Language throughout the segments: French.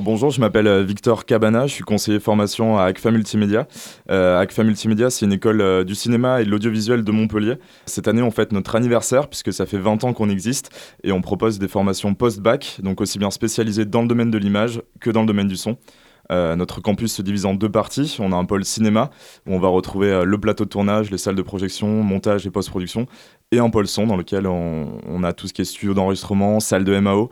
bonjour, je m'appelle euh, Victor Cabana, je suis conseiller formation à ACFA Multimédia. Euh, ACFA Multimédia, c'est une école euh, du cinéma et de l'audiovisuel de Montpellier. Cette année, on fête notre anniversaire puisque ça fait 20 ans qu'on existe et on propose des formations post-bac, donc aussi bien spécialisées dans le domaine de l'image que dans le domaine du son. Notre campus se divise en deux parties. On a un pôle cinéma où on va retrouver le plateau de tournage, les salles de projection, montage et post-production, et un pôle son dans lequel on, on, a tout ce qui est studio d'enregistrement, salle de MAO,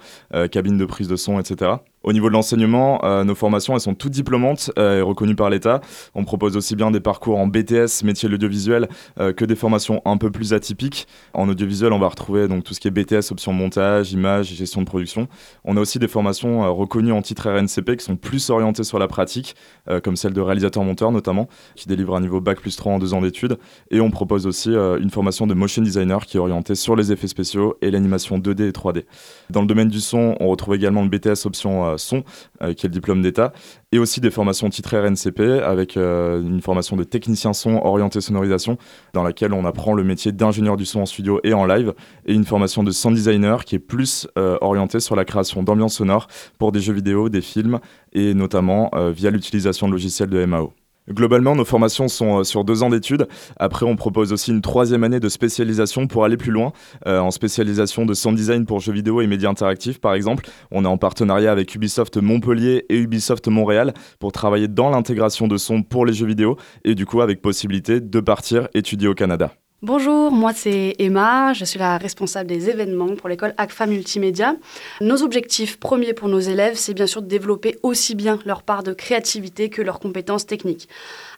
cabine de prise de son, etc. Au niveau de l'enseignement, euh, nos formations elles sont toutes diplômantes euh, et reconnues par l'État. On propose aussi bien des parcours en BTS, métier de l'audiovisuel, euh, que des formations un peu plus atypiques. En audiovisuel, on va retrouver donc tout ce qui est BTS, option montage, image, gestion de production. On a aussi des formations reconnues en titre RNCP qui sont plus orientées sur la pratique, comme celle de réalisateur-monteur notamment, qui délivre un niveau bac plus 3 en deux ans d'études. Et on propose aussi une formation de motion designer qui est orientée sur les effets spéciaux et l'animation 2D et 3D. Dans le domaine du son, on retrouve également le BTS option son, euh, qui est le diplôme d'État, et aussi des formations titrées RNCP avec euh, une formation de technicien son orienté sonorisation, dans laquelle on apprend le métier d'ingénieur du son en studio et en live, et une formation de sound designer qui est plus euh, orientée sur la création d'ambiance sonore pour des jeux vidéo, des films, et notamment via l'utilisation de logiciels de MAO. Globalement, nos formations sont euh, sur deux ans d'études. Après, on propose aussi une troisième année de spécialisation pour aller plus loin, euh, en spécialisation de sound design pour jeux vidéo et médias interactifs, par exemple. On est en partenariat avec Ubisoft Montpellier et Ubisoft Montréal pour travailler dans l'intégration de son pour les jeux vidéo et du coup avec possibilité de partir étudier au Canada. Bonjour, moi c'est Emma, je suis la responsable des événements pour l'école ACFA Multimédia. Nos objectifs premiers pour nos élèves, c'est bien sûr de développer aussi bien leur part de créativité que leurs compétences techniques.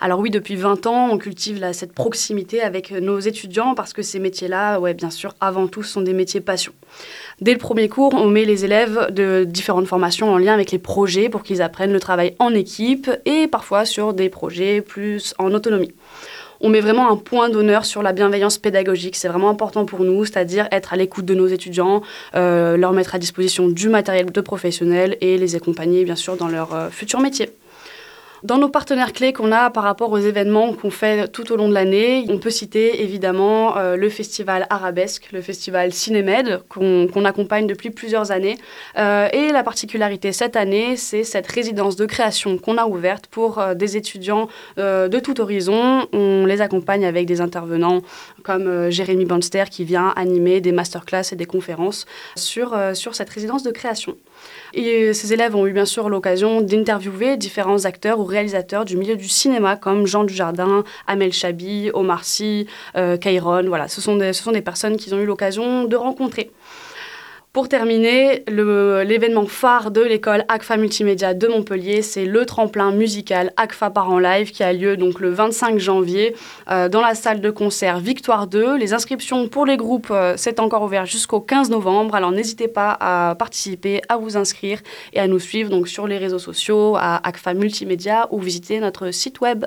Alors oui, depuis 20 ans, on cultive cette proximité avec nos étudiants parce que ces métiers-là, bien sûr, avant tout, sont des métiers passion. Dès le premier cours, on met les élèves de différentes formations en lien avec les projets pour qu'ils apprennent le travail en équipe et parfois sur des projets plus en autonomie on met vraiment un point d'honneur sur la bienveillance pédagogique. C'est vraiment important pour nous, c'est-à-dire être à l'écoute de nos étudiants, euh, leur mettre à disposition du matériel de professionnels et les accompagner bien sûr dans leur euh, futur métier. Dans nos partenaires clés qu'on a par rapport aux événements qu'on fait tout au long de l'année, on peut citer évidemment euh, le festival Arabesque, le festival Cinémed qu'on accompagne depuis plusieurs années. Euh, et la particularité cette année, c'est cette résidence de création qu'on a ouverte pour euh, des étudiants de tout horizon. On les accompagne avec des intervenants comme Jérémy Bonster qui vient animer des masterclass et des conférences sur, sur cette résidence de création. Et ces élèves ont eu bien sûr l'occasion d'interviewer différents acteurs ou réalisateurs du milieu du cinéma comme Jean Dujardin, Amel Chabi, Omar Sy, euh, Voilà, ce sont, des, ce sont des personnes qu'ils ont eu l'occasion de rencontrer. Pour terminer, l'événement phare de l'école ACFA Multimédia de Montpellier, c'est le tremplin musical ACFA par en live qui a lieu donc le 25 janvier euh, dans la salle de concert Victoire 2. Les inscriptions pour les groupes, euh, c'est encore ouvert jusqu'au 15 novembre, alors n'hésitez pas à participer, à vous inscrire et à nous suivre donc sur les réseaux sociaux, à ACFA Multimédia ou visiter notre site web.